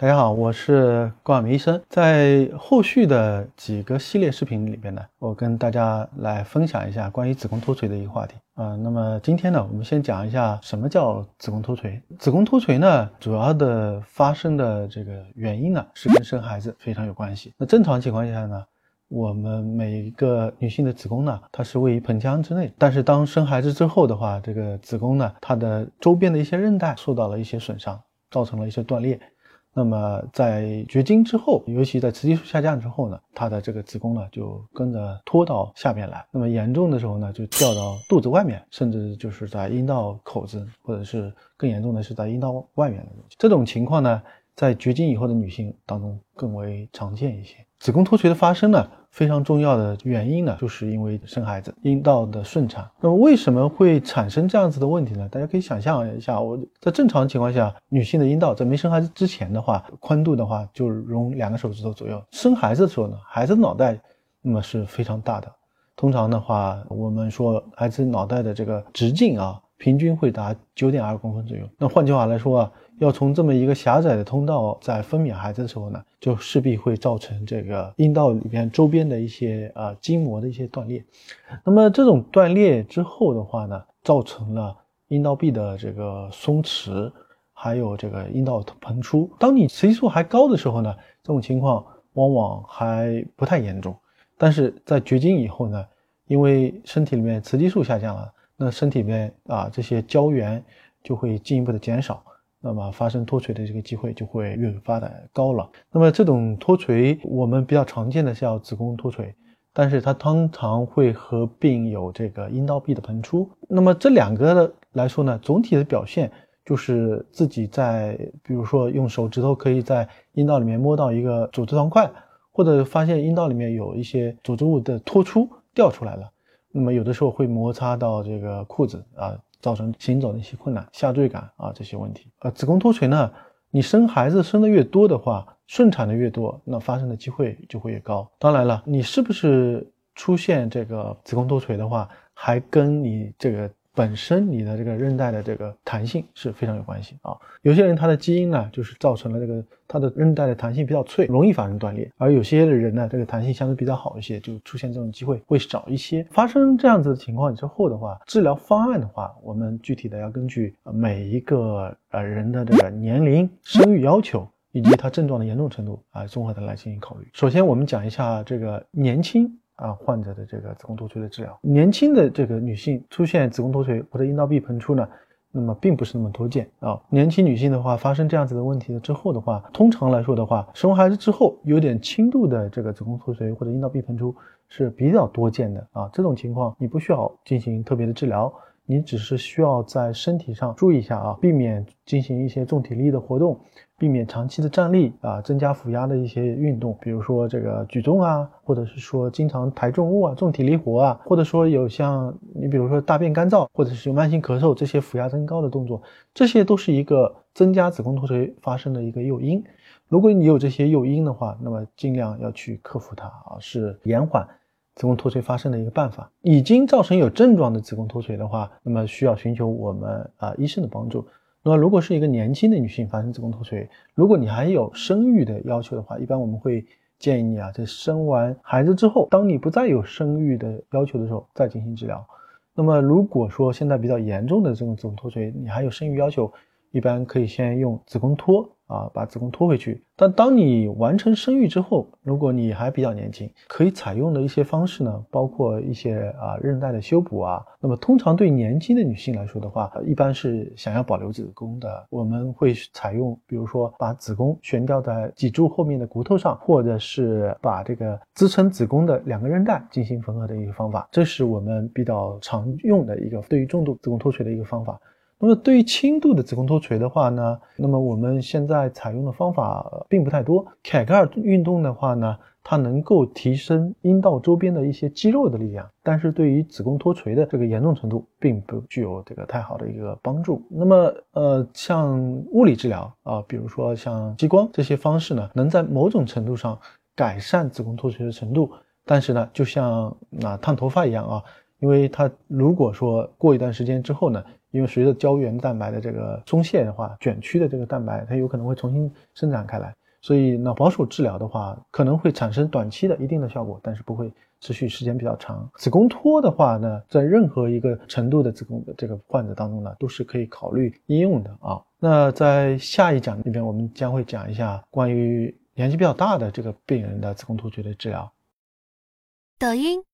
大家好，我是郭晓明医生。在后续的几个系列视频里边呢，我跟大家来分享一下关于子宫脱垂的一个话题啊。那么今天呢，我们先讲一下什么叫子宫脱垂。子宫脱垂呢，主要的发生的这个原因呢，是跟生孩子非常有关系。那正常情况下呢，我们每一个女性的子宫呢，它是位于盆腔之内，但是当生孩子之后的话，这个子宫呢，它的周边的一些韧带受到了一些损伤，造成了一些断裂。那么在绝经之后，尤其在雌激素下降之后呢，她的这个子宫呢就跟着拖到下面来。那么严重的时候呢，就掉到肚子外面，甚至就是在阴道口子，或者是更严重的是在阴道外面的东西。这种情况呢，在绝经以后的女性当中更为常见一些。子宫脱垂的发生呢？非常重要的原因呢，就是因为生孩子，阴道的顺产。那么为什么会产生这样子的问题呢？大家可以想象一下，我在正常情况下，女性的阴道在没生孩子之前的话，宽度的话就容两个手指头左右。生孩子的时候呢，孩子脑袋那么是非常大的。通常的话，我们说孩子脑袋的这个直径啊，平均会达九点二公分左右。那换句话来说啊。要从这么一个狭窄的通道在分娩孩子的时候呢，就势必会造成这个阴道里边周边的一些啊筋膜的一些断裂。那么这种断裂之后的话呢，造成了阴道壁的这个松弛，还有这个阴道膨出。当你雌激素还高的时候呢，这种情况往往还不太严重。但是在绝经以后呢，因为身体里面雌激素下降了，那身体里面啊这些胶原就会进一步的减少。那么发生脱垂的这个机会就会越发的高了。那么这种脱垂，我们比较常见的叫子宫脱垂，但是它通常会合并有这个阴道壁的膨出。那么这两个的来说呢，总体的表现就是自己在，比如说用手指头可以在阴道里面摸到一个组织团块，或者发现阴道里面有一些组织物的脱出掉出来了。那么有的时候会摩擦到这个裤子啊。造成行走的一些困难、下坠感啊这些问题。呃，子宫脱垂呢，你生孩子生的越多的话，顺产的越多，那发生的机会就会越高。当然了，你是不是出现这个子宫脱垂的话，还跟你这个。本身你的这个韧带的这个弹性是非常有关系啊。有些人他的基因呢，就是造成了这个他的韧带的弹性比较脆，容易发生断裂；而有些的人呢，这个弹性相对比较好一些，就出现这种机会会少一些。发生这样子的情况之后的话，治疗方案的话，我们具体的要根据每一个呃人的这个年龄、生育要求以及他症状的严重程度啊，综合的来进行考虑。首先，我们讲一下这个年轻。啊，患者的这个子宫脱垂的治疗，年轻的这个女性出现子宫脱垂或者阴道壁膨出呢，那么并不是那么多见啊。年轻女性的话，发生这样子的问题了之后的话，通常来说的话，生完孩子之后有点轻度的这个子宫脱垂或者阴道壁膨出是比较多见的啊。这种情况你不需要进行特别的治疗。你只是需要在身体上注意一下啊，避免进行一些重体力的活动，避免长期的站立啊，增加腹压的一些运动，比如说这个举重啊，或者是说经常抬重物啊，重体力活啊，或者说有像你比如说大便干燥，或者是有慢性咳嗽这些腹压增高的动作，这些都是一个增加子宫脱垂发生的一个诱因。如果你有这些诱因的话，那么尽量要去克服它啊，是延缓。子宫脱垂发生的一个办法，已经造成有症状的子宫脱垂的话，那么需要寻求我们啊医生的帮助。那么如果是一个年轻的女性发生子宫脱垂，如果你还有生育的要求的话，一般我们会建议你啊，在生完孩子之后，当你不再有生育的要求的时候，再进行治疗。那么如果说现在比较严重的这种子宫脱垂，你还有生育要求，一般可以先用子宫托。啊，把子宫托回去。但当你完成生育之后，如果你还比较年轻，可以采用的一些方式呢，包括一些啊韧带的修补啊。那么通常对年轻的女性来说的话，一般是想要保留子宫的，我们会采用，比如说把子宫悬吊在脊柱后面的骨头上，或者是把这个支撑子宫的两个韧带进行缝合的一个方法。这是我们比较常用的一个对于重度子宫脱垂的一个方法。那么对于轻度的子宫脱垂的话呢，那么我们现在采用的方法并不太多。凯格尔运动的话呢，它能够提升阴道周边的一些肌肉的力量，但是对于子宫脱垂的这个严重程度，并不具有这个太好的一个帮助。那么呃，像物理治疗啊，比如说像激光这些方式呢，能在某种程度上改善子宫脱垂的程度，但是呢，就像那烫头发一样啊，因为它如果说过一段时间之后呢。因为随着胶原蛋白的这个松懈的话，卷曲的这个蛋白它有可能会重新生长开来。所以脑保守治疗的话，可能会产生短期的一定的效果，但是不会持续时间比较长。子宫脱的话呢，在任何一个程度的子宫的这个患者当中呢，都是可以考虑应用的啊。那在下一讲里边，我们将会讲一下关于年纪比较大的这个病人的子宫脱垂的治疗。抖音。